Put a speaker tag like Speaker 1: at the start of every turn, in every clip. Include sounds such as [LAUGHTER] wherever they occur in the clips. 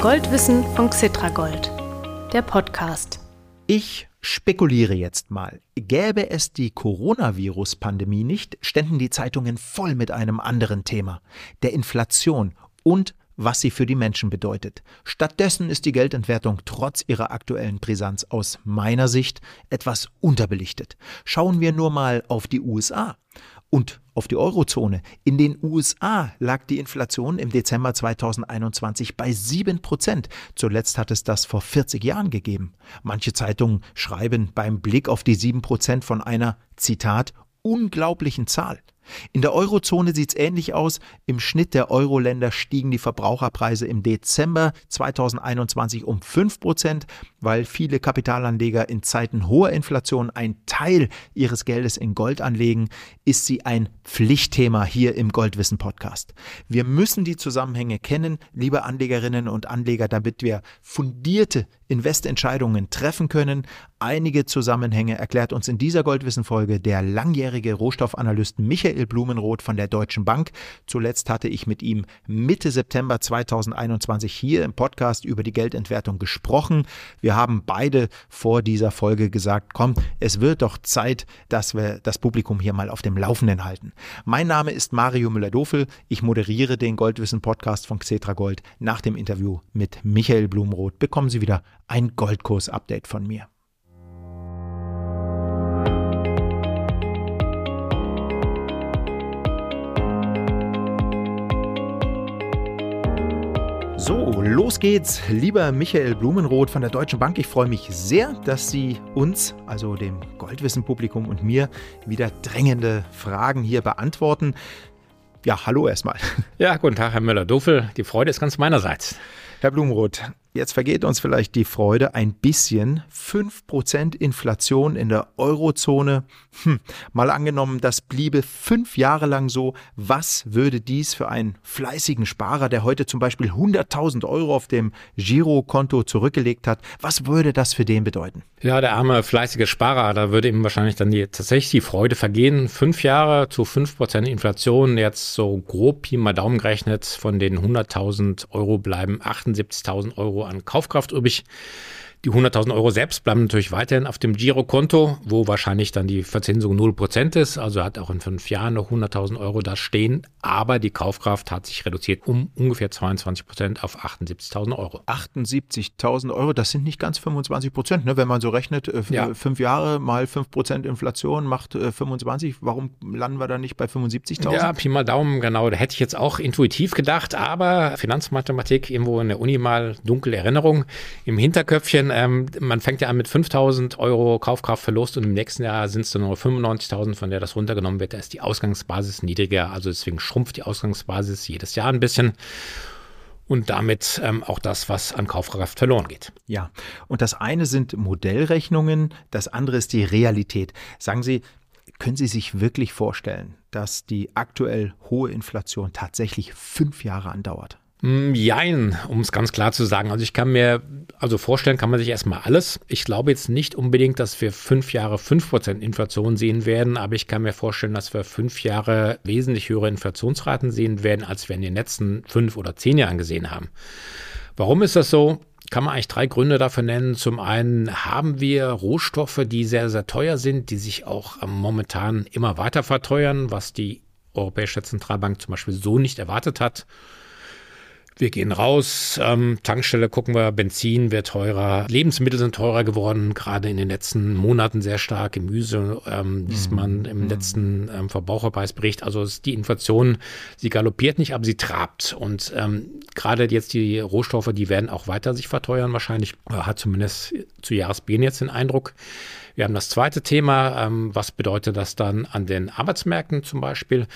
Speaker 1: Goldwissen von Xitragold, der Podcast.
Speaker 2: Ich spekuliere jetzt mal. Gäbe es die Coronavirus-Pandemie nicht, ständen die Zeitungen voll mit einem anderen Thema, der Inflation und was sie für die Menschen bedeutet. Stattdessen ist die Geldentwertung trotz ihrer aktuellen Brisanz aus meiner Sicht etwas unterbelichtet. Schauen wir nur mal auf die USA und auf die Eurozone. In den USA lag die Inflation im Dezember 2021 bei 7 Prozent. Zuletzt hat es das vor 40 Jahren gegeben. Manche Zeitungen schreiben beim Blick auf die 7 Prozent von einer, Zitat, unglaublichen Zahl. In der Eurozone sieht es ähnlich aus. Im Schnitt der Euro-Länder stiegen die Verbraucherpreise im Dezember 2021 um 5 Prozent, weil viele Kapitalanleger in Zeiten hoher Inflation einen Teil ihres Geldes in Gold anlegen, ist sie ein Pflichtthema hier im Goldwissen Podcast. Wir müssen die Zusammenhänge kennen, liebe Anlegerinnen und Anleger, damit wir fundierte Investentscheidungen treffen können. Einige Zusammenhänge erklärt uns in dieser Goldwissen-Folge der langjährige Rohstoffanalyst Michael Blumenroth von der Deutschen Bank. Zuletzt hatte ich mit ihm Mitte September 2021 hier im Podcast über die Geldentwertung gesprochen. Wir haben beide vor dieser Folge gesagt, komm, es wird doch Zeit, dass wir das Publikum hier mal auf dem Laufenden halten. Mein Name ist Mario Müller-Dofel. Ich moderiere den Goldwissen-Podcast von Xetra Gold. Nach dem Interview mit Michael Blumenroth bekommen Sie wieder ein Goldkurs-Update von mir. Los geht's, lieber Michael Blumenroth von der Deutschen Bank. Ich freue mich sehr, dass Sie uns, also dem Goldwissen-Publikum und mir, wieder drängende Fragen hier beantworten. Ja, hallo erstmal.
Speaker 3: Ja, guten Tag, Herr Müller-Dofel. Die Freude ist ganz meinerseits.
Speaker 2: Herr Blumenroth, Jetzt vergeht uns vielleicht die Freude ein bisschen. 5% Inflation in der Eurozone. Hm, mal angenommen, das bliebe fünf Jahre lang so. Was würde dies für einen fleißigen Sparer, der heute zum Beispiel 100.000 Euro auf dem Girokonto zurückgelegt hat, was würde das für den bedeuten?
Speaker 3: Ja, der arme fleißige Sparer, da würde ihm wahrscheinlich dann die, tatsächlich die Freude vergehen. Fünf Jahre zu 5% Inflation, jetzt so grob Pi mal Daumen gerechnet, von den 100.000 Euro bleiben 78.000 Euro an Kaufkraft übrig. Die 100.000 Euro selbst bleiben natürlich weiterhin auf dem Girokonto, wo wahrscheinlich dann die Verzinsung 0% ist. Also hat auch in fünf Jahren noch 100.000 Euro da stehen. Aber die Kaufkraft hat sich reduziert um ungefähr 22% auf 78.000 Euro.
Speaker 2: 78.000 Euro, das sind nicht ganz 25%, ne? wenn man so rechnet. Äh, ja. Fünf Jahre mal 5% Inflation macht äh, 25. Warum landen wir da nicht bei 75.000?
Speaker 3: Ja, Pi mal Daumen, genau. Da hätte ich jetzt auch intuitiv gedacht. Aber Finanzmathematik, irgendwo in der Uni mal dunkle Erinnerung im Hinterköpfchen ähm, man fängt ja an mit 5000 Euro Kaufkraftverlust und im nächsten Jahr sind es dann nur 95.000, von der das runtergenommen wird. Da ist die Ausgangsbasis niedriger, also deswegen schrumpft die Ausgangsbasis jedes Jahr ein bisschen und damit ähm, auch das, was an Kaufkraft verloren geht.
Speaker 2: Ja, und das eine sind Modellrechnungen, das andere ist die Realität. Sagen Sie, können Sie sich wirklich vorstellen, dass die aktuell hohe Inflation tatsächlich fünf Jahre andauert?
Speaker 3: Mm, jein, um es ganz klar zu sagen. Also ich kann mir, also vorstellen kann man sich erstmal alles. Ich glaube jetzt nicht unbedingt, dass wir fünf Jahre 5% Inflation sehen werden, aber ich kann mir vorstellen, dass wir fünf Jahre wesentlich höhere Inflationsraten sehen werden, als wir in den letzten fünf oder zehn Jahren gesehen haben. Warum ist das so? Kann man eigentlich drei Gründe dafür nennen. Zum einen haben wir Rohstoffe, die sehr, sehr teuer sind, die sich auch momentan immer weiter verteuern, was die Europäische Zentralbank zum Beispiel so nicht erwartet hat. Wir gehen raus, ähm, Tankstelle gucken wir, Benzin wird teurer, Lebensmittel sind teurer geworden, gerade in den letzten Monaten sehr stark. Gemüse ähm, liest mhm. man im mhm. letzten ähm, Verbraucherpreisbericht. Also die Inflation, sie galoppiert nicht, aber sie trabt. Und ähm, gerade jetzt die Rohstoffe, die werden auch weiter sich verteuern wahrscheinlich. Hat zumindest zu Jahresbeginn jetzt den Eindruck. Wir haben das zweite Thema. Ähm, was bedeutet das dann an den Arbeitsmärkten zum Beispiel?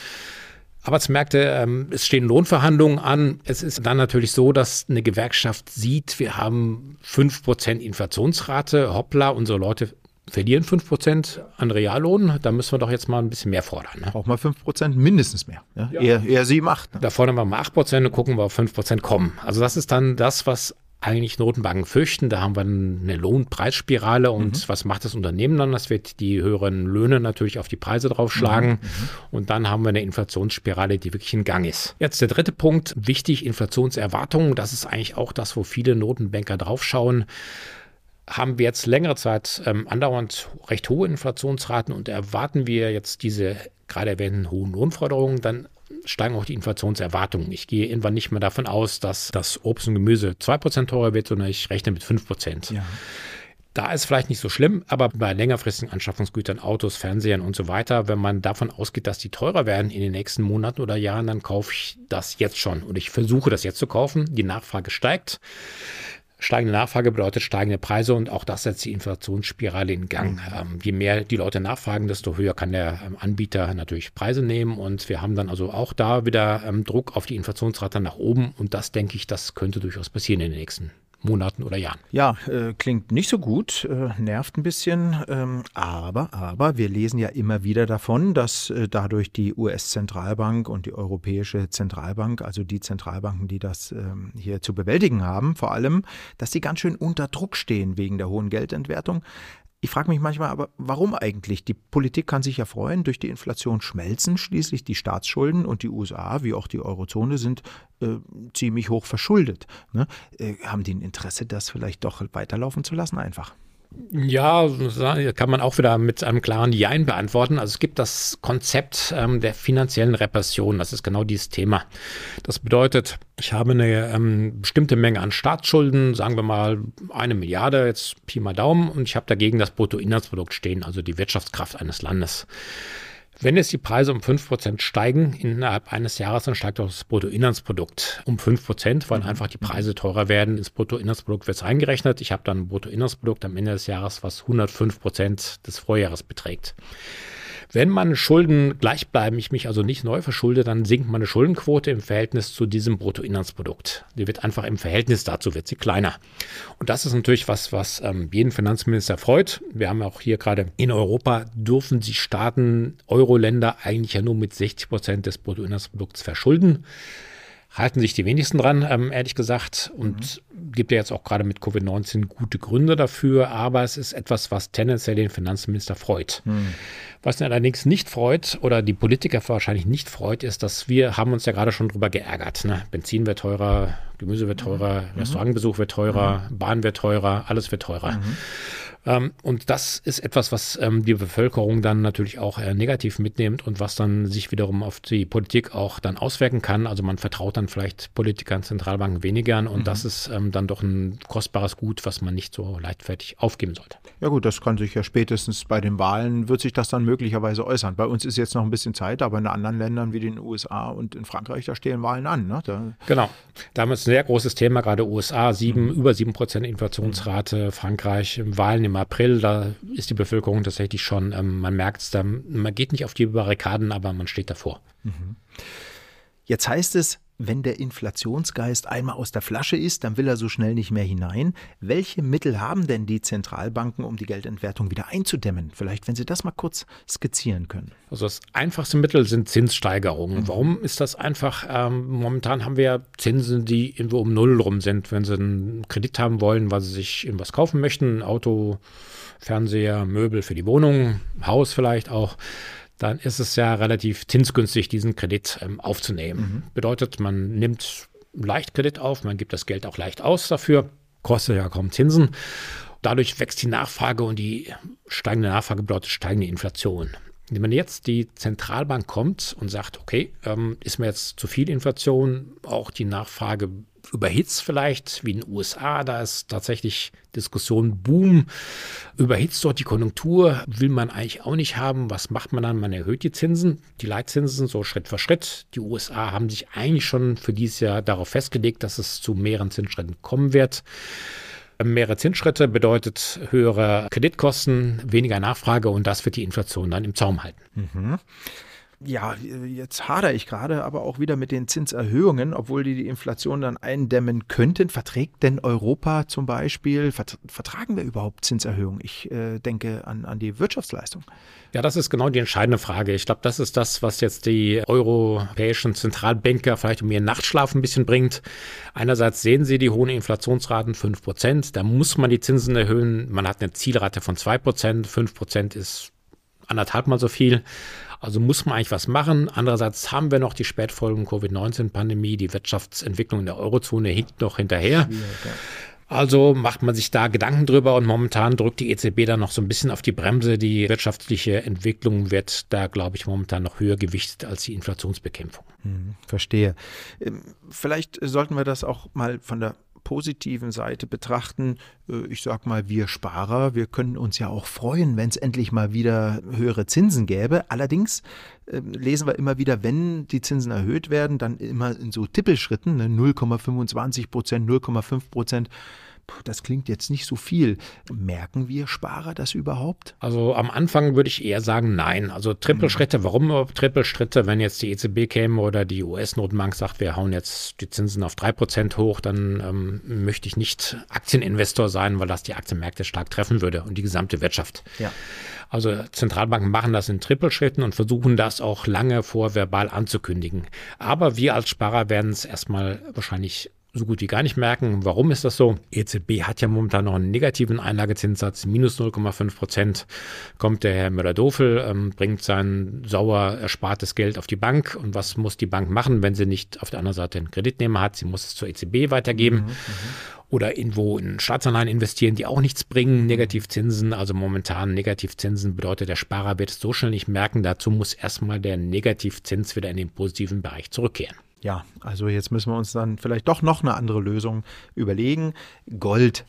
Speaker 3: Arbeitsmärkte, ähm, es stehen Lohnverhandlungen an. Es ist dann natürlich so, dass eine Gewerkschaft sieht, wir haben fünf Prozent Inflationsrate. Hoppla, unsere Leute verlieren fünf Prozent an Reallohn. Da müssen wir doch jetzt mal ein bisschen mehr fordern.
Speaker 2: Ne? Auch mal fünf Prozent mindestens mehr. Ja? Ja. Eher, eher 7, 8.
Speaker 3: Ne? Da fordern wir mal acht Prozent und gucken, wir auf fünf Prozent kommen. Also das ist dann das, was eigentlich Notenbanken fürchten. Da haben wir eine Lohnpreisspirale und mhm. was macht das Unternehmen dann? Das wird die höheren Löhne natürlich auf die Preise draufschlagen mhm. mhm. und dann haben wir eine Inflationsspirale, die wirklich in Gang ist. Jetzt der dritte Punkt, wichtig, Inflationserwartungen. Das ist eigentlich auch das, wo viele Notenbanker draufschauen haben wir jetzt längere Zeit ähm, andauernd recht hohe Inflationsraten und erwarten wir jetzt diese gerade erwähnten hohen Lohnforderungen, dann steigen auch die Inflationserwartungen. Ich gehe irgendwann nicht mehr davon aus, dass das Obst und Gemüse 2% teurer wird, sondern ich rechne mit 5%. Ja. Da ist vielleicht nicht so schlimm, aber bei längerfristigen Anschaffungsgütern, Autos, Fernsehern und so weiter, wenn man davon ausgeht, dass die teurer werden in den nächsten Monaten oder Jahren, dann kaufe ich das jetzt schon und ich versuche das jetzt zu kaufen. Die Nachfrage steigt. Steigende Nachfrage bedeutet steigende Preise und auch das setzt die Inflationsspirale in Gang. Mhm. Ähm, je mehr die Leute nachfragen, desto höher kann der ähm, Anbieter natürlich Preise nehmen und wir haben dann also auch da wieder ähm, Druck auf die Inflationsrate nach oben und das denke ich, das könnte durchaus passieren in den nächsten Monaten oder Jahren.
Speaker 2: Ja, äh, klingt nicht so gut, äh, nervt ein bisschen, ähm, aber, aber wir lesen ja immer wieder davon, dass äh, dadurch die US-Zentralbank und die Europäische Zentralbank, also die Zentralbanken, die das ähm, hier zu bewältigen haben, vor allem, dass sie ganz schön unter Druck stehen wegen der hohen Geldentwertung. Ich frage mich manchmal aber, warum eigentlich? Die Politik kann sich ja freuen, durch die Inflation schmelzen schließlich die Staatsschulden und die USA, wie auch die Eurozone, sind äh, ziemlich hoch verschuldet. Ne? Äh, haben die ein Interesse, das vielleicht doch weiterlaufen zu lassen einfach?
Speaker 3: Ja, kann man auch wieder mit einem klaren Jein beantworten. Also es gibt das Konzept ähm, der finanziellen Repression. Das ist genau dieses Thema. Das bedeutet, ich habe eine ähm, bestimmte Menge an Staatsschulden, sagen wir mal eine Milliarde, jetzt Pi mal Daumen, und ich habe dagegen das Bruttoinlandsprodukt stehen, also die Wirtschaftskraft eines Landes. Wenn jetzt die Preise um 5% steigen innerhalb eines Jahres, dann steigt auch das Bruttoinlandsprodukt um 5%, weil einfach die Preise teurer werden. Ins Bruttoinlandsprodukt wird es eingerechnet. Ich habe dann ein Bruttoinlandsprodukt am Ende des Jahres, was 105% des Vorjahres beträgt. Wenn meine Schulden gleich bleiben, ich mich also nicht neu verschulde, dann sinkt meine Schuldenquote im Verhältnis zu diesem Bruttoinlandsprodukt. Die wird einfach im Verhältnis dazu wird sie kleiner. Und das ist natürlich was, was ähm, jeden Finanzminister freut. Wir haben auch hier gerade in Europa dürfen sich Staaten, Euro-Länder eigentlich ja nur mit 60 Prozent des Bruttoinlandsprodukts verschulden halten sich die wenigsten dran, ähm, ehrlich gesagt. Und mhm. gibt ja jetzt auch gerade mit Covid-19 gute Gründe dafür. Aber es ist etwas, was tendenziell den Finanzminister freut. Mhm. Was ihn allerdings nicht freut oder die Politiker wahrscheinlich nicht freut, ist, dass wir haben uns ja gerade schon drüber geärgert. Ne? Benzin wird teurer, Gemüse wird teurer, mhm. Restaurantbesuch wird teurer, mhm. Bahn wird teurer, alles wird teurer. Ähm, und das ist etwas, was ähm, die Bevölkerung dann natürlich auch äh, negativ mitnimmt und was dann sich wiederum auf die Politik auch dann auswirken kann. Also man vertraut dann vielleicht Politikern, Zentralbanken weniger und mhm. das ist ähm, dann doch ein kostbares Gut, was man nicht so leichtfertig aufgeben sollte.
Speaker 2: Ja gut, das kann sich ja spätestens bei den Wahlen, wird sich das dann möglicherweise äußern. Bei uns ist jetzt noch ein bisschen Zeit, aber in anderen Ländern wie den USA und in Frankreich, da stehen Wahlen an. Ne? Da
Speaker 3: genau, da haben wir ein sehr großes Thema, gerade USA, sieben, mhm. über sieben Prozent Inflationsrate, Frankreich, Wahlen im im April, da ist die Bevölkerung tatsächlich schon, ähm, man merkt es, man geht nicht auf die Barrikaden, aber man steht davor. Mhm.
Speaker 2: Jetzt heißt es, wenn der Inflationsgeist einmal aus der Flasche ist, dann will er so schnell nicht mehr hinein. Welche Mittel haben denn die Zentralbanken, um die Geldentwertung wieder einzudämmen? Vielleicht, wenn Sie das mal kurz skizzieren können.
Speaker 3: Also das einfachste Mittel sind Zinssteigerungen. Mhm. Warum ist das einfach? Ähm, momentan haben wir Zinsen, die irgendwo um Null rum sind. Wenn Sie einen Kredit haben wollen, weil Sie sich irgendwas kaufen möchten, ein Auto, Fernseher, Möbel für die Wohnung, Haus vielleicht auch, dann ist es ja relativ zinsgünstig, diesen Kredit ähm, aufzunehmen. Mhm. Bedeutet, man nimmt leicht Kredit auf, man gibt das Geld auch leicht aus dafür, kostet ja kaum Zinsen. Dadurch wächst die Nachfrage und die steigende Nachfrage bedeutet steigende Inflation. Wenn jetzt die Zentralbank kommt und sagt, okay, ähm, ist mir jetzt zu viel Inflation, auch die Nachfrage überhitzt vielleicht, wie in den USA, da ist tatsächlich Diskussion Boom, überhitzt dort die Konjunktur, will man eigentlich auch nicht haben. Was macht man dann? Man erhöht die Zinsen, die Leitzinsen so Schritt für Schritt. Die USA haben sich eigentlich schon für dieses Jahr darauf festgelegt, dass es zu mehreren Zinsschritten kommen wird. Mehrere Zinsschritte bedeutet höhere Kreditkosten, weniger Nachfrage und das wird die Inflation dann im Zaum halten. Mhm.
Speaker 2: Ja, jetzt hadere ich gerade aber auch wieder mit den Zinserhöhungen, obwohl die die Inflation dann eindämmen könnten. Verträgt denn Europa zum Beispiel, vertragen wir überhaupt Zinserhöhungen? Ich äh, denke an, an die Wirtschaftsleistung.
Speaker 3: Ja, das ist genau die entscheidende Frage. Ich glaube, das ist das, was jetzt die europäischen Zentralbanker vielleicht um ihren Nachtschlaf ein bisschen bringt. Einerseits sehen sie die hohen Inflationsraten, 5 Prozent. Da muss man die Zinsen erhöhen. Man hat eine Zielrate von 2 Prozent. 5 Prozent ist anderthalb Mal so viel. Also muss man eigentlich was machen. Andererseits haben wir noch die Spätfolgen Covid-19-Pandemie. Die Wirtschaftsentwicklung in der Eurozone hinkt noch hinterher. Also macht man sich da Gedanken drüber und momentan drückt die EZB da noch so ein bisschen auf die Bremse. Die wirtschaftliche Entwicklung wird da, glaube ich, momentan noch höher gewichtet als die Inflationsbekämpfung.
Speaker 2: Hm, verstehe. Ähm, vielleicht sollten wir das auch mal von der positiven Seite betrachten, äh, ich sag mal, wir Sparer, wir können uns ja auch freuen, wenn es endlich mal wieder höhere Zinsen gäbe. Allerdings äh, lesen wir immer wieder, wenn die Zinsen erhöht werden, dann immer in so Tippelschritten, ne, 0,25 Prozent, 0,5 Prozent das klingt jetzt nicht so viel. Merken wir Sparer das überhaupt?
Speaker 3: Also am Anfang würde ich eher sagen, nein. Also Trippelschritte, mhm. warum Trippelschritte? Wenn jetzt die EZB käme oder die US-Notenbank sagt, wir hauen jetzt die Zinsen auf 3% hoch, dann ähm, möchte ich nicht Aktieninvestor sein, weil das die Aktienmärkte stark treffen würde und die gesamte Wirtschaft. Ja. Also Zentralbanken machen das in Trippelschritten und versuchen das auch lange vor verbal anzukündigen. Aber wir als Sparer werden es erstmal wahrscheinlich so gut wie gar nicht merken. Warum ist das so? EZB hat ja momentan noch einen negativen Einlagezinssatz, minus 0,5 Prozent. Kommt der Herr Müller-Dofel, ähm, bringt sein sauer erspartes Geld auf die Bank. Und was muss die Bank machen, wenn sie nicht auf der anderen Seite einen Kreditnehmer hat? Sie muss es zur EZB weitergeben. Mhm, mhm, oder irgendwo in Staatsanleihen investieren, die auch nichts bringen, Negativzinsen. Also momentan Negativzinsen bedeutet, der Sparer wird es so schnell nicht merken. Dazu muss erstmal der Negativzins wieder in den positiven Bereich zurückkehren.
Speaker 2: Ja, also jetzt müssen wir uns dann vielleicht doch noch eine andere Lösung überlegen. Gold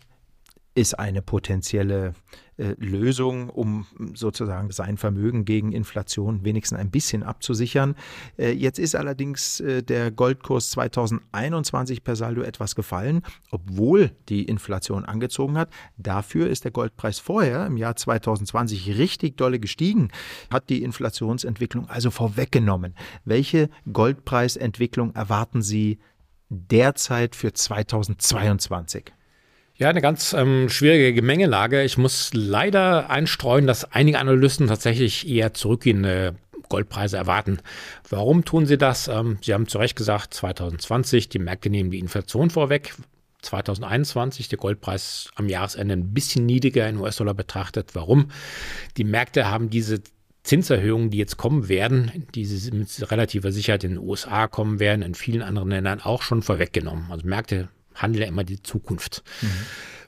Speaker 2: ist eine potenzielle äh, Lösung, um sozusagen sein Vermögen gegen Inflation wenigstens ein bisschen abzusichern. Äh, jetzt ist allerdings äh, der Goldkurs 2021 per Saldo etwas gefallen, obwohl die Inflation angezogen hat. Dafür ist der Goldpreis vorher im Jahr 2020 richtig dolle gestiegen, hat die Inflationsentwicklung also vorweggenommen. Welche Goldpreisentwicklung erwarten Sie derzeit für 2022?
Speaker 3: Ja, eine ganz ähm, schwierige Gemengelage. Ich muss leider einstreuen, dass einige Analysten tatsächlich eher zurückgehende Goldpreise erwarten. Warum tun sie das? Ähm, sie haben zu Recht gesagt, 2020, die Märkte nehmen die Inflation vorweg. 2021 der Goldpreis am Jahresende ein bisschen niedriger in US-Dollar betrachtet. Warum? Die Märkte haben diese Zinserhöhungen, die jetzt kommen werden, die mit relativer Sicherheit in den USA kommen werden, in vielen anderen Ländern auch schon vorweggenommen. Also Märkte handle immer die Zukunft. Mhm.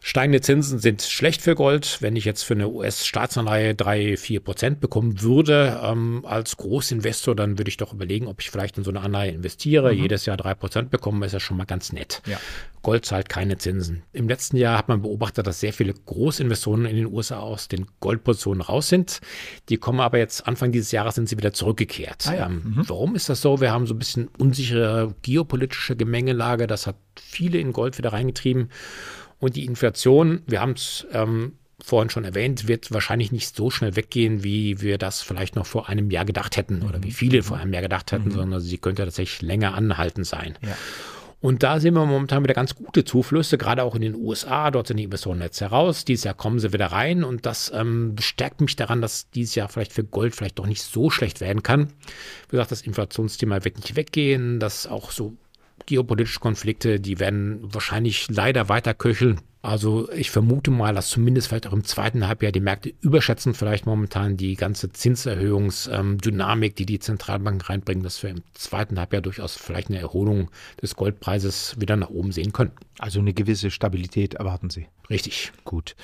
Speaker 3: Steigende Zinsen sind schlecht für Gold. Wenn ich jetzt für eine US-Staatsanleihe drei, vier Prozent bekommen würde ähm, als Großinvestor, dann würde ich doch überlegen, ob ich vielleicht in so eine Anleihe investiere. Mhm. Jedes Jahr drei Prozent bekommen, ist ja schon mal ganz nett. Ja. Gold zahlt keine Zinsen. Im letzten Jahr hat man beobachtet, dass sehr viele Großinvestoren in den USA aus den Goldpositionen raus sind. Die kommen aber jetzt Anfang dieses Jahres sind sie wieder zurückgekehrt. Ah ja. ähm, mhm. Warum ist das so? Wir haben so ein bisschen unsichere geopolitische Gemengelage. Das hat viele in Gold wieder reingetrieben. Und die Inflation, wir haben es ähm, vorhin schon erwähnt, wird wahrscheinlich nicht so schnell weggehen, wie wir das vielleicht noch vor einem Jahr gedacht hätten oder wie viele vor einem Jahr gedacht hätten, mhm. sondern sie könnte tatsächlich länger anhalten sein. Ja. Und da sehen wir momentan wieder ganz gute Zuflüsse, gerade auch in den USA. Dort sind die Investoren jetzt heraus. Dieses Jahr kommen sie wieder rein und das ähm, bestärkt mich daran, dass dieses Jahr vielleicht für Gold vielleicht doch nicht so schlecht werden kann. Wie gesagt, das Inflationsthema wird nicht weggehen, dass auch so geopolitische Konflikte, die werden wahrscheinlich leider weiter köcheln. Also ich vermute mal, dass zumindest vielleicht auch im zweiten Halbjahr die Märkte überschätzen vielleicht momentan die ganze Zinserhöhungsdynamik, die die Zentralbanken reinbringen, dass wir im zweiten Halbjahr durchaus vielleicht eine Erholung des Goldpreises wieder nach oben sehen können.
Speaker 2: Also eine gewisse Stabilität erwarten Sie.
Speaker 3: Richtig.
Speaker 2: Gut.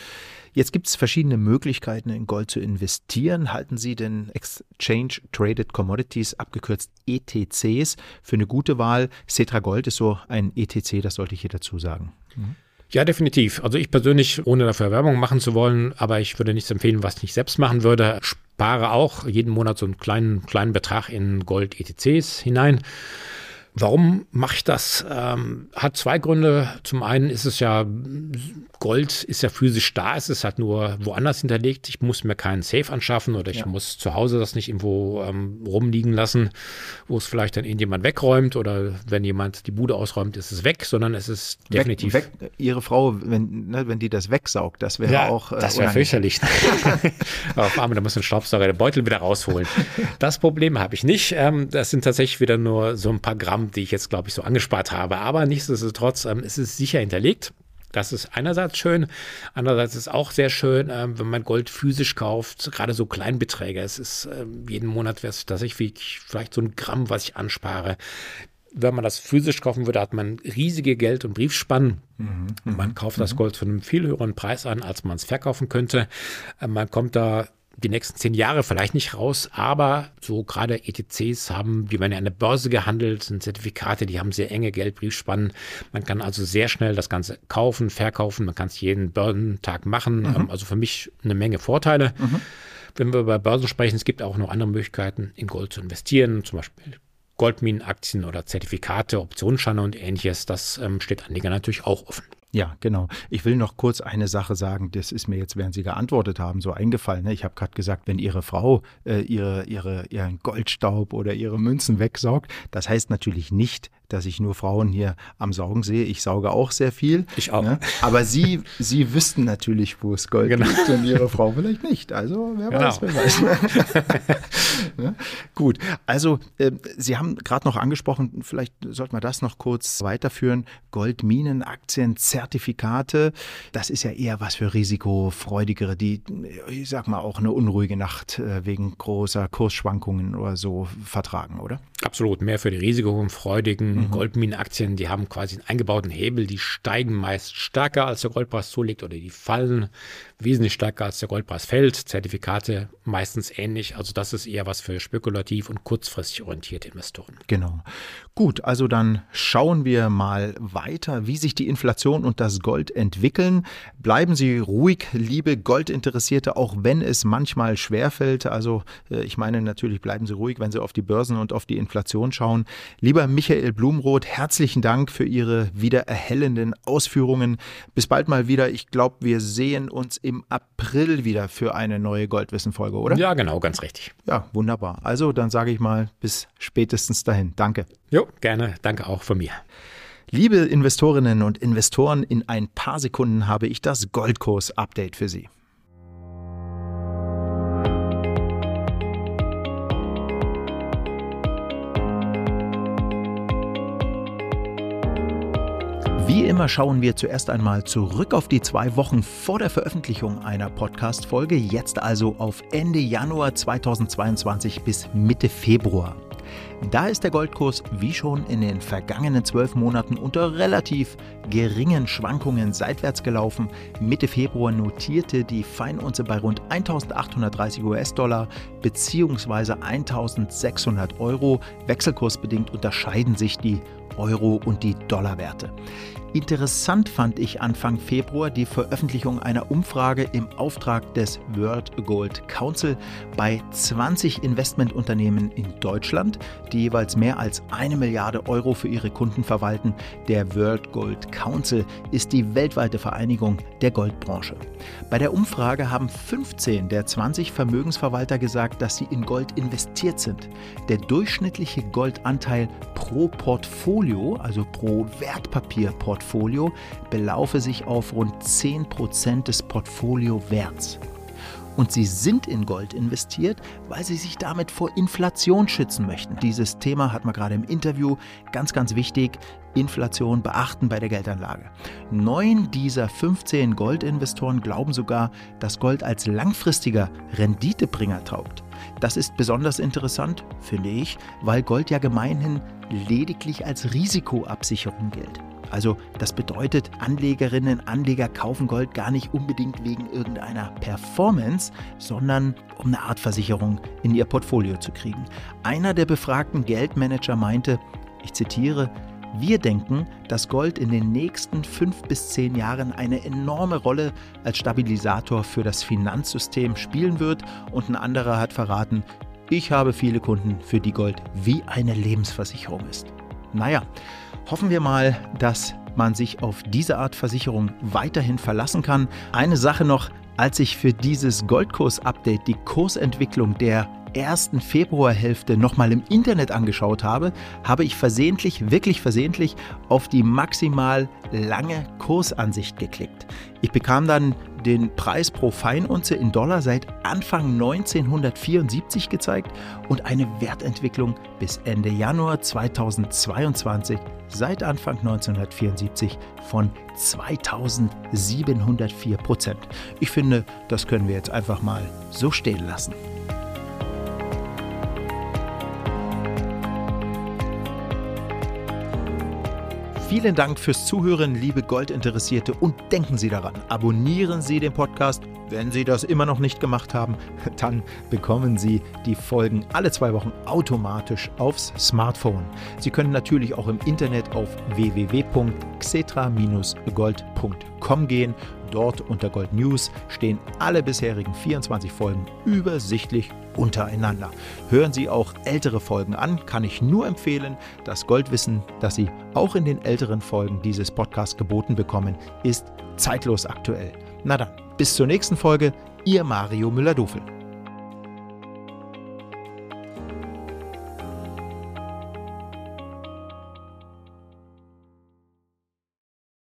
Speaker 2: Jetzt gibt es verschiedene Möglichkeiten, in Gold zu investieren. Halten Sie denn Exchange Traded Commodities, abgekürzt ETCs, für eine gute Wahl? Cetra Gold ist so ein ETC, das sollte ich hier dazu sagen.
Speaker 3: Mhm. Ja, definitiv. Also ich persönlich, ohne dafür Werbung machen zu wollen, aber ich würde nichts empfehlen, was ich nicht selbst machen würde. Spare auch jeden Monat so einen kleinen, kleinen Betrag in Gold-ETCs hinein. Warum mache ich das? Ähm, hat zwei Gründe. Zum einen ist es ja, Gold ist ja physisch da, es ist halt nur woanders hinterlegt. Ich muss mir keinen Safe anschaffen oder ich ja. muss zu Hause das nicht irgendwo ähm, rumliegen lassen, wo es vielleicht dann irgendjemand wegräumt oder wenn jemand die Bude ausräumt, ist es weg, sondern es ist definitiv.
Speaker 2: Weg, weg, ihre Frau, wenn, ne, wenn die das wegsaugt, das wäre ja, auch.
Speaker 3: Äh, das wäre fürchterlich. [LAUGHS] Auf einmal, da muss ein Staubsauger den Beutel wieder rausholen. Das Problem habe ich nicht. Ähm, das sind tatsächlich wieder nur so ein paar Gramm die ich jetzt, glaube ich, so angespart habe. Aber nichtsdestotrotz ähm, ist es sicher hinterlegt. Das ist einerseits schön, andererseits ist es auch sehr schön, äh, wenn man Gold physisch kauft, gerade so Kleinbeträge. Es ist äh, jeden Monat wäre es tatsächlich vielleicht so ein Gramm, was ich anspare. Wenn man das physisch kaufen würde, hat man riesige Geld- und Briefspannen. Mhm, man mhm, kauft das mhm. Gold zu einem viel höheren Preis an, als man es verkaufen könnte. Äh, man kommt da die nächsten zehn Jahre vielleicht nicht raus, aber so gerade ETCs haben, die werden ja an der Börse gehandelt, sind Zertifikate, die haben sehr enge Geldbriefspannen. Man kann also sehr schnell das Ganze kaufen, verkaufen, man kann es jeden Börsentag machen. Mhm. Also für mich eine Menge Vorteile. Mhm. Wenn wir über Börsen sprechen, es gibt auch noch andere Möglichkeiten, in Gold zu investieren, zum Beispiel Goldminenaktien oder Zertifikate, Optionsscheine und ähnliches. Das ähm, steht Anlegern natürlich auch offen.
Speaker 2: Ja, genau. Ich will noch kurz eine Sache sagen, das ist mir jetzt, während Sie geantwortet haben, so eingefallen. Ne? Ich habe gerade gesagt, wenn Ihre Frau äh, ihre, ihre, ihren Goldstaub oder ihre Münzen wegsaugt, das heißt natürlich nicht, dass ich nur Frauen hier am Saugen sehe. Ich sauge auch sehr viel.
Speaker 3: Ich auch.
Speaker 2: Ne? Aber Sie, Sie wüssten natürlich, wo es Gold genau. liegt und Ihre Frau vielleicht nicht. Also wer genau. weiß, wer weiß. [LAUGHS] ne? Gut, also äh, Sie haben gerade noch angesprochen, vielleicht sollten wir das noch kurz weiterführen. Goldminen, Aktien, Zertifikate, das ist ja eher was für risikofreudigere, die, ich sag mal, auch eine unruhige Nacht äh, wegen großer Kursschwankungen oder so vertragen, oder?
Speaker 3: Absolut, mehr für die risikofreudigen mhm. Goldminenaktien, die haben quasi einen eingebauten Hebel, die steigen meist stärker als der Goldpreis zulegt oder die fallen wesentlich stärker als der Goldpreis fällt. Zertifikate meistens ähnlich. Also das ist eher was für spekulativ und kurzfristig orientierte Investoren.
Speaker 2: Genau. Gut, also dann schauen wir mal weiter, wie sich die Inflation und das Gold entwickeln. Bleiben Sie ruhig, liebe Goldinteressierte, auch wenn es manchmal schwerfällt. Also äh, ich meine natürlich, bleiben Sie ruhig, wenn Sie auf die Börsen und auf die Inflation schauen. Lieber Michael Blumroth, herzlichen Dank für Ihre wieder erhellenden Ausführungen. Bis bald mal wieder. Ich glaube, wir sehen uns im im April wieder für eine neue Goldwissen-Folge, oder?
Speaker 3: Ja, genau, ganz richtig.
Speaker 2: Ja, wunderbar. Also dann sage ich mal bis spätestens dahin. Danke.
Speaker 3: Jo, gerne. Danke auch von mir.
Speaker 2: Liebe Investorinnen und Investoren, in ein paar Sekunden habe ich das Goldkurs-Update für Sie. Wie immer schauen wir zuerst einmal zurück auf die zwei Wochen vor der Veröffentlichung einer Podcast-Folge, jetzt also auf Ende Januar 2022 bis Mitte Februar. Da ist der Goldkurs wie schon in den vergangenen zwölf Monaten unter relativ geringen Schwankungen seitwärts gelaufen. Mitte Februar notierte die Feinunze bei rund 1830 US-Dollar bzw. 1600 Euro. Wechselkursbedingt unterscheiden sich die Euro- und die Dollarwerte. Interessant fand ich Anfang Februar die Veröffentlichung einer Umfrage im Auftrag des World Gold Council bei 20 Investmentunternehmen in Deutschland, die jeweils mehr als eine Milliarde Euro für ihre Kunden verwalten. Der World Gold Council ist die weltweite Vereinigung der Goldbranche. Bei der Umfrage haben 15 der 20 Vermögensverwalter gesagt, dass sie in Gold investiert sind. Der durchschnittliche Goldanteil pro Portfolio, also pro Wertpapierportfolio, Portfolio belaufe sich auf rund 10% des Portfoliowerts. Und sie sind in Gold investiert, weil sie sich damit vor Inflation schützen möchten. Dieses Thema hat man gerade im Interview ganz, ganz wichtig. Inflation beachten bei der Geldanlage. Neun dieser 15 Goldinvestoren glauben sogar, dass Gold als langfristiger Renditebringer taugt. Das ist besonders interessant, finde ich, weil Gold ja gemeinhin lediglich als Risikoabsicherung gilt. Also das bedeutet, Anlegerinnen Anleger kaufen Gold gar nicht unbedingt wegen irgendeiner Performance, sondern um eine Art Versicherung in ihr Portfolio zu kriegen. Einer der befragten Geldmanager meinte, ich zitiere, wir denken, dass Gold in den nächsten fünf bis zehn Jahren eine enorme Rolle als Stabilisator für das Finanzsystem spielen wird und ein anderer hat verraten, ich habe viele Kunden, für die Gold wie eine Lebensversicherung ist. Naja, hoffen wir mal, dass man sich auf diese Art Versicherung weiterhin verlassen kann. Eine Sache noch, als ich für dieses Goldkurs-Update die Kursentwicklung der ersten Februarhälfte nochmal im Internet angeschaut habe, habe ich versehentlich, wirklich versehentlich, auf die maximal lange Kursansicht geklickt. Ich bekam dann den Preis pro Feinunze in Dollar seit Anfang 1974 gezeigt und eine Wertentwicklung bis Ende Januar 2022 seit Anfang 1974 von 2704 Prozent. Ich finde, das können wir jetzt einfach mal so stehen lassen. Vielen Dank fürs Zuhören, liebe Goldinteressierte, und denken Sie daran, abonnieren Sie den Podcast. Wenn Sie das immer noch nicht gemacht haben, [LAUGHS] dann bekommen Sie die Folgen alle zwei Wochen automatisch aufs Smartphone. Sie können natürlich auch im Internet auf www.xetra-gold.com gehen Dort unter Gold News stehen alle bisherigen 24 Folgen übersichtlich untereinander. Hören Sie auch ältere Folgen an, kann ich nur empfehlen. Das Goldwissen, das Sie auch in den älteren Folgen dieses Podcasts geboten bekommen, ist zeitlos aktuell. Na dann, bis zur nächsten Folge, Ihr Mario Müller-Dofel.